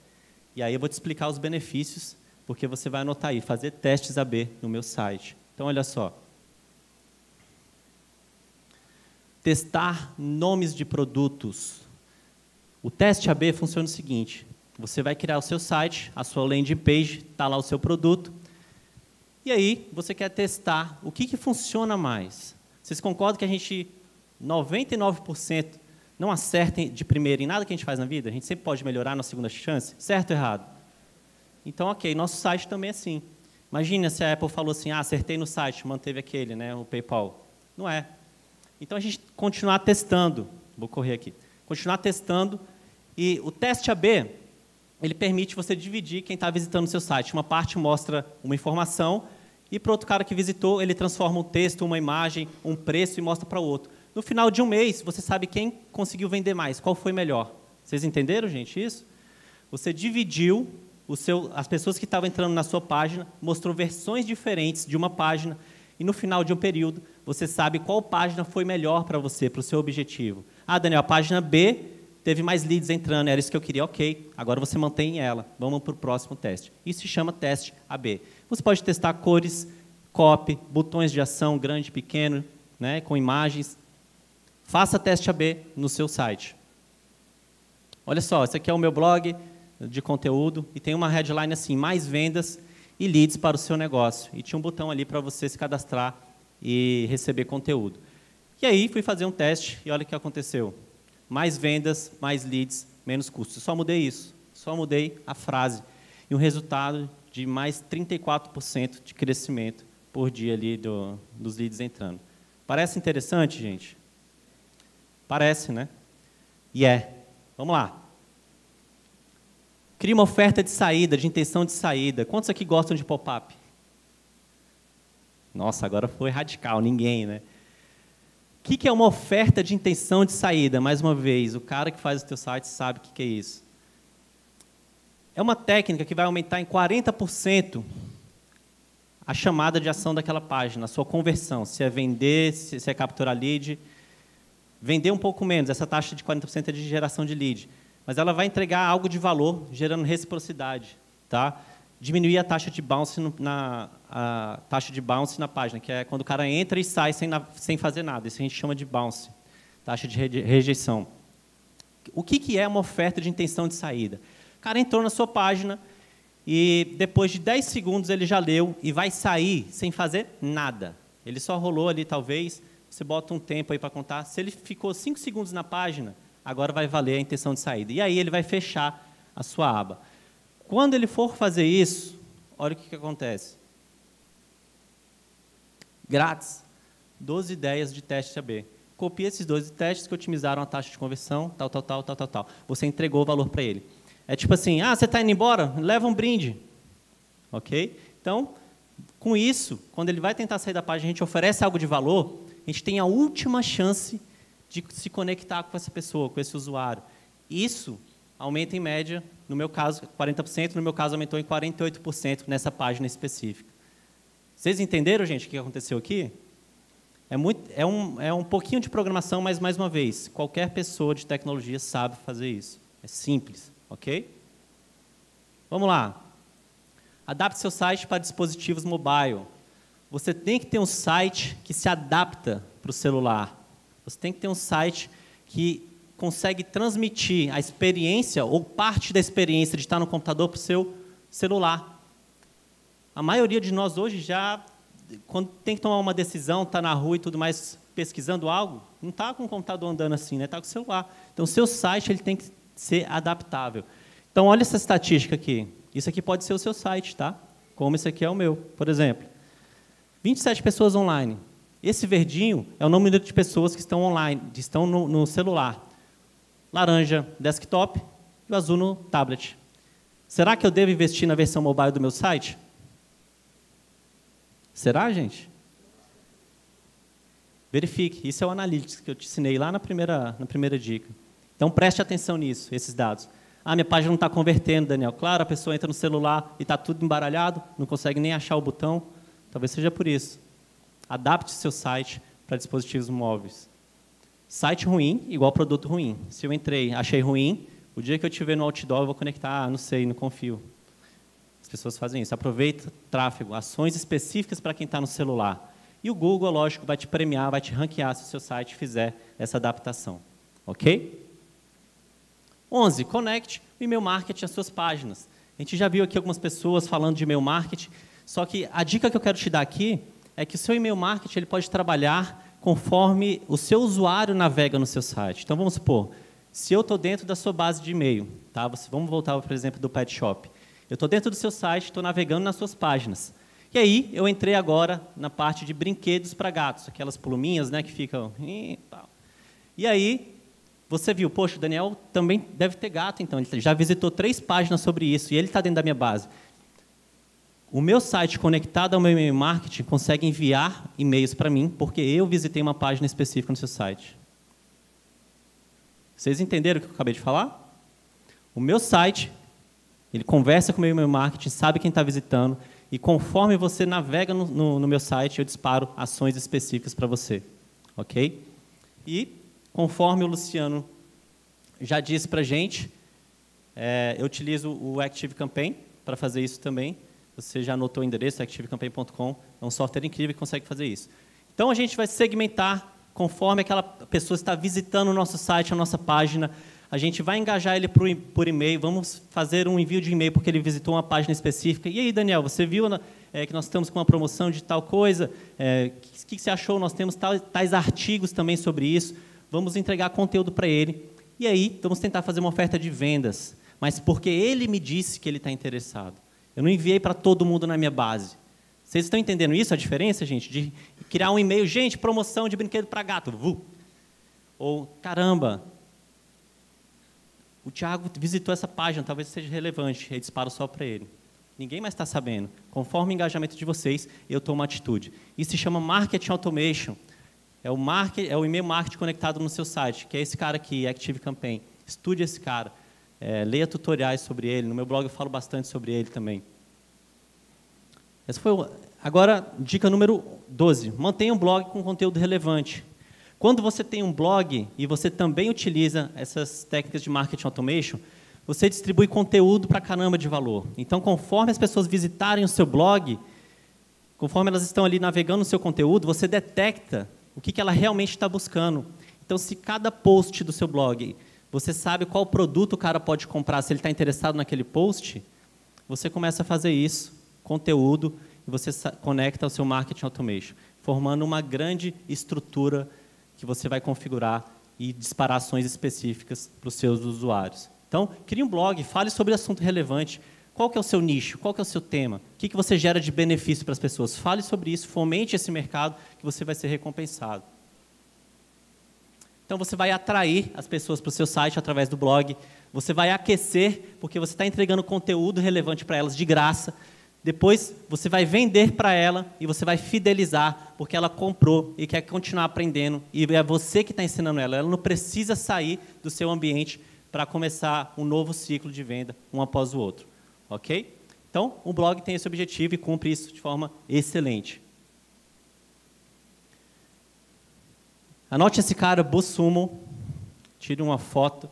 E aí eu vou te explicar os benefícios, porque você vai anotar aí, fazer testes AB no meu site. Então, olha só. Testar nomes de produtos. O teste AB funciona o seguinte: você vai criar o seu site, a sua landing page, está lá o seu produto, e aí você quer testar o que, que funciona mais. Vocês concordam que a gente, 99%, não acerta de primeira em nada que a gente faz na vida? A gente sempre pode melhorar na segunda chance? Certo ou errado? Então, ok, nosso site também é assim. Imagina se a Apple falou assim, ah, acertei no site, manteve aquele, né, o PayPal. Não é. Então a gente continuar testando, vou correr aqui, continuar testando e o teste AB ele permite você dividir quem está visitando o seu site. Uma parte mostra uma informação e para outro cara que visitou ele transforma um texto, uma imagem, um preço e mostra para o outro. No final de um mês você sabe quem conseguiu vender mais, qual foi melhor. Vocês entenderam, gente, isso? Você dividiu seu, as pessoas que estavam entrando na sua página, mostrou versões diferentes de uma página e no final de um período você sabe qual página foi melhor para você, para o seu objetivo. Ah, Daniel, a página B teve mais leads entrando, era isso que eu queria, ok. Agora você mantém ela. Vamos para o próximo teste. Isso se chama teste AB. Você pode testar cores, copy, botões de ação, grande, pequeno, né, com imagens. Faça teste AB no seu site. Olha só, esse aqui é o meu blog de conteúdo e tem uma headline assim, mais vendas e leads para o seu negócio. E tinha um botão ali para você se cadastrar e receber conteúdo. E aí fui fazer um teste e olha o que aconteceu. Mais vendas, mais leads, menos custos. Só mudei isso. Só mudei a frase. E um resultado de mais 34% de crescimento por dia ali do, dos leads entrando. Parece interessante, gente? Parece, né? E é. Vamos lá. Cria uma oferta de saída, de intenção de saída. Quantos aqui gostam de pop-up? Nossa, agora foi radical, ninguém, né? O que, que é uma oferta de intenção de saída? Mais uma vez, o cara que faz o teu site sabe o que, que é isso. É uma técnica que vai aumentar em 40% a chamada de ação daquela página, a sua conversão, se é vender, se é capturar lead. Vender um pouco menos, essa taxa de 40% é de geração de lead. Mas ela vai entregar algo de valor, gerando reciprocidade. Tá? Diminuir a taxa de bounce no, na, a taxa de bounce na página, que é quando o cara entra e sai sem, na, sem fazer nada. Isso a gente chama de bounce, taxa de rejeição. O que, que é uma oferta de intenção de saída? O cara entrou na sua página e depois de 10 segundos ele já leu e vai sair sem fazer nada. Ele só rolou ali, talvez, você bota um tempo aí para contar. Se ele ficou 5 segundos na página, agora vai valer a intenção de saída. E aí ele vai fechar a sua aba. Quando ele for fazer isso, olha o que, que acontece. Grátis, 12 ideias de teste AB copia esses 12 testes que otimizaram a taxa de conversão, tal, tal, tal, tal, tal, tal. Você entregou o valor para ele. É tipo assim, ah, você está indo embora? Leva um brinde. Ok? Então, com isso, quando ele vai tentar sair da página, a gente oferece algo de valor, a gente tem a última chance de se conectar com essa pessoa, com esse usuário. Isso aumenta em média, no meu caso, 40%, no meu caso aumentou em 48% nessa página específica. Vocês entenderam, gente, o que aconteceu aqui? É, muito, é, um, é um pouquinho de programação, mas, mais uma vez, qualquer pessoa de tecnologia sabe fazer isso. É simples, ok? Vamos lá. Adapte seu site para dispositivos mobile. Você tem que ter um site que se adapta para o celular. Você tem que ter um site que consegue transmitir a experiência ou parte da experiência de estar no computador para o seu celular. A maioria de nós hoje já quando tem que tomar uma decisão, está na rua e tudo mais, pesquisando algo, não está com o computador andando assim, está né? com o celular. Então, o seu site ele tem que ser adaptável. Então, olha essa estatística aqui. Isso aqui pode ser o seu site, tá? Como esse aqui é o meu, por exemplo. 27 pessoas online. Esse verdinho é o número de pessoas que estão online, que estão no, no celular. Laranja, desktop, e o azul no tablet. Será que eu devo investir na versão mobile do meu site? Será, gente? Verifique. Isso é o Analytics que eu te ensinei lá na primeira, na primeira dica. Então, preste atenção nisso, esses dados. Ah, minha página não está convertendo, Daniel. Claro, a pessoa entra no celular e está tudo embaralhado, não consegue nem achar o botão. Talvez seja por isso. Adapte seu site para dispositivos móveis. Site ruim, igual produto ruim. Se eu entrei, achei ruim, o dia que eu estiver no outdoor, eu vou conectar, ah, não sei, não confio pessoas fazem isso. Aproveita tráfego, ações específicas para quem está no celular. E o Google, lógico, vai te premiar, vai te ranquear se o seu site fizer essa adaptação. Ok? 11. Conecte o e-mail marketing às suas páginas. A gente já viu aqui algumas pessoas falando de e-mail marketing, só que a dica que eu quero te dar aqui é que o seu e-mail marketing ele pode trabalhar conforme o seu usuário navega no seu site. Então, vamos supor, se eu estou dentro da sua base de e-mail, tá? vamos voltar, por exemplo, do Pet Shop. Eu estou dentro do seu site, estou navegando nas suas páginas. E aí, eu entrei agora na parte de brinquedos para gatos, aquelas pluminhas né, que ficam. E aí, você viu, poxa, o Daniel também deve ter gato, então. Ele já visitou três páginas sobre isso e ele está dentro da minha base. O meu site conectado ao meu e-mail marketing consegue enviar e-mails para mim, porque eu visitei uma página específica no seu site. Vocês entenderam o que eu acabei de falar? O meu site ele conversa com o meu marketing, sabe quem está visitando, e conforme você navega no, no, no, meu site, eu disparo ações específicas para você. Ok? E, conforme o Luciano já disse para a gente, é, eu utilizo o Active Campaign para fazer isso também. Você já anotou o endereço, activecampaign.com. É um software incrível que consegue fazer isso. Então, a gente vai segmentar conforme aquela pessoa está visitando o nosso site, a nossa página, a gente vai engajar ele por, e-mail, vamos fazer um envio de e-mail porque ele visitou uma página específica. E aí, Daniel, você viu é, que nós estamos com uma promoção de tal coisa? O é, que, você achou? Nós temos tais artigos também sobre isso. Vamos entregar conteúdo para ele. E aí, vamos tentar fazer uma oferta de vendas. Mas porque ele me disse que ele está interessado. Eu não enviei para todo mundo na minha base. Vocês estão entendendo isso, a diferença, gente? De criar um e-mail, gente, promoção de brinquedo para gato. Vu. Ou, caramba, o Tiago visitou essa página, talvez seja relevante, aí disparo só para ele. Ninguém mais está sabendo. Conforme o engajamento de vocês, eu tomo atitude. Isso se chama Marketing Automation. É o, market, é o e-mail marketing conectado no seu site, que é esse cara aqui, Active Campaign. Estude esse cara. É, leia tutoriais sobre ele. No meu blog eu falo bastante sobre ele também. Essa foi o... Agora, dica número 12. Mantenha um blog com conteúdo relevante. Quando você tem um blog e você também utiliza essas técnicas de marketing automation, você distribui conteúdo para caramba de valor. Então, conforme as pessoas visitarem o seu blog, conforme elas estão ali navegando no seu conteúdo, você detecta o que, que ela realmente está buscando. Então, se cada post do seu blog, você sabe qual produto o cara pode comprar, se ele está interessado naquele post, você começa a fazer isso, conteúdo, e você conecta ao seu marketing automation, formando uma grande estrutura que você vai configurar e disparar ações específicas para os seus usuários. Então, crie um blog, fale sobre assunto relevante. Qual que é o seu nicho? Qual que é o seu tema? O que, que você gera de benefício para as pessoas? Fale sobre isso, fomente esse mercado que você vai ser recompensado. Então, você vai atrair as pessoas para o seu site através do blog. Você vai aquecer, porque você está entregando conteúdo relevante para elas de graça. Depois você vai vender para ela e você vai fidelizar, porque ela comprou e quer continuar aprendendo. E é você que está ensinando ela. Ela não precisa sair do seu ambiente para começar um novo ciclo de venda, um após o outro. Ok? Então, o blog tem esse objetivo e cumpre isso de forma excelente. Anote esse cara, Bussumo, tire uma foto,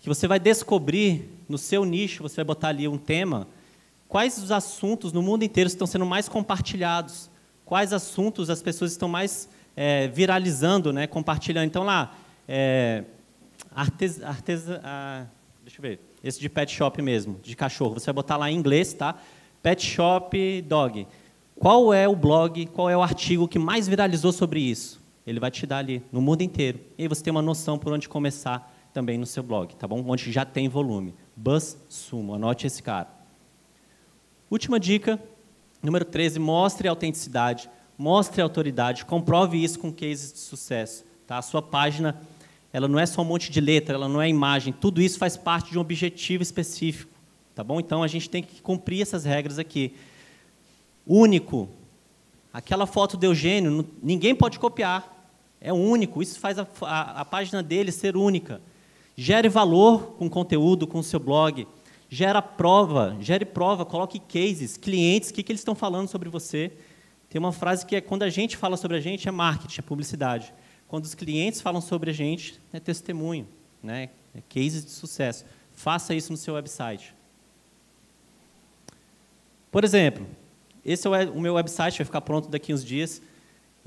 que você vai descobrir no seu nicho, você vai botar ali um tema Quais os assuntos no mundo inteiro estão sendo mais compartilhados? Quais assuntos as pessoas estão mais é, viralizando, né, compartilhando? Então, lá, é, ah, deixa eu ver, esse de pet shop mesmo, de cachorro. Você vai botar lá em inglês, tá? Pet shop dog. Qual é o blog, qual é o artigo que mais viralizou sobre isso? Ele vai te dar ali, no mundo inteiro. E aí você tem uma noção por onde começar também no seu blog, tá bom? Onde já tem volume. Buzz Sumo, anote esse cara. Última dica, número 13, mostre autenticidade, mostre autoridade, comprove isso com cases de sucesso. Tá? A sua página ela não é só um monte de letra, ela não é imagem, tudo isso faz parte de um objetivo específico. Tá bom? Então a gente tem que cumprir essas regras aqui. Único. Aquela foto do Eugênio, ninguém pode copiar. É único. Isso faz a, a, a página dele ser única. Gere valor com conteúdo, com o seu blog gera prova, gere prova, coloque cases, clientes, o que, que eles estão falando sobre você. Tem uma frase que é quando a gente fala sobre a gente é marketing, é publicidade. Quando os clientes falam sobre a gente é testemunho, né? É cases de sucesso. Faça isso no seu website. Por exemplo, esse é o meu website, vai ficar pronto daqui uns dias.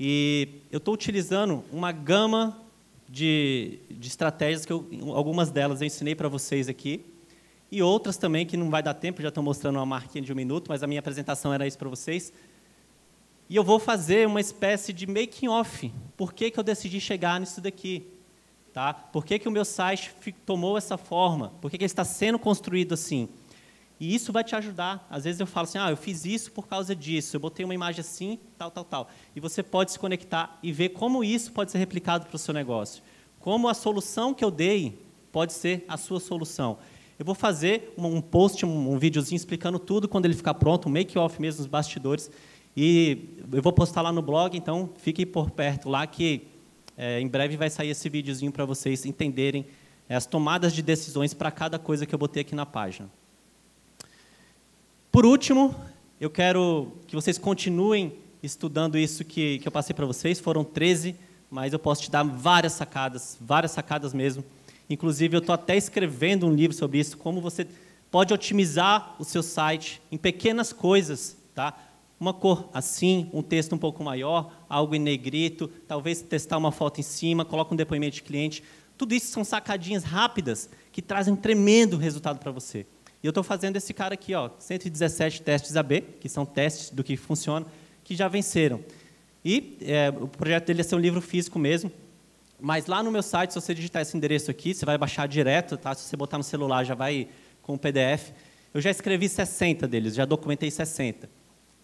E eu estou utilizando uma gama de, de estratégias que eu, algumas delas eu ensinei para vocês aqui e outras também que não vai dar tempo, já estou mostrando uma marquinha de um minuto, mas a minha apresentação era isso para vocês. E eu vou fazer uma espécie de making off. Por que, que eu decidi chegar nisso daqui? Tá? Por que, que o meu site tomou essa forma? Por que, que ele está sendo construído assim? E isso vai te ajudar. Às vezes eu falo assim, ah, eu fiz isso por causa disso, eu botei uma imagem assim, tal, tal, tal. E você pode se conectar e ver como isso pode ser replicado para o seu negócio. Como a solução que eu dei pode ser a sua solução. Eu vou fazer um post, um, videozinho explicando tudo quando ele ficar pronto, um make-off mesmo, os bastidores. E eu vou postar lá no blog, então fiquem por perto lá que é, em breve vai sair esse videozinho para vocês entenderem as tomadas de decisões para cada coisa que eu botei aqui na página. Por último, eu quero que vocês continuem estudando isso que, que eu passei para vocês. Foram 13, mas eu posso te dar várias sacadas, várias sacadas mesmo. Inclusive, eu estou até escrevendo um livro sobre isso, como você pode otimizar o seu site em pequenas coisas, tá? Uma cor assim, um texto um pouco maior, algo em negrito, talvez testar uma foto em cima, coloca um depoimento de cliente. Tudo isso são sacadinhas rápidas que trazem um tremendo resultado para você. E eu estou fazendo esse cara aqui, ó, 117 testes AB, que são testes do que funciona, que já venceram. E é, o projeto dele é ser um livro físico mesmo, mas lá no meu site, se você digitar esse endereço aqui, você vai baixar direto, tá? Se você botar no celular, já vai com o PDF. Eu já escrevi 60 deles, já documentei 60.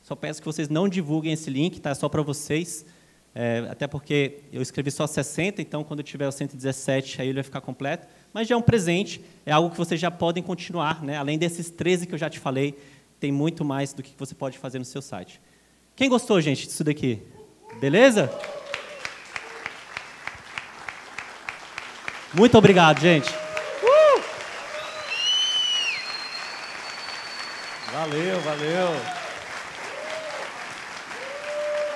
Só peço que vocês não divulguem esse link, tá? É só para vocês. É, até porque eu escrevi só 60, então quando eu tiver o 117, aí ele vai ficar completo mas já é um presente, é algo que vocês já podem continuar, né? além desses 13 que eu já te falei, tem muito mais do que você pode fazer no seu site. Quem gostou, gente, disso daqui? Beleza? Muito obrigado, gente. Uh! Valeu, valeu.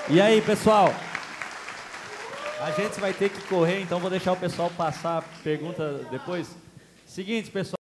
E aí, pessoal? A gente vai ter que correr, então vou deixar o pessoal passar a pergunta depois. Seguinte, pessoal.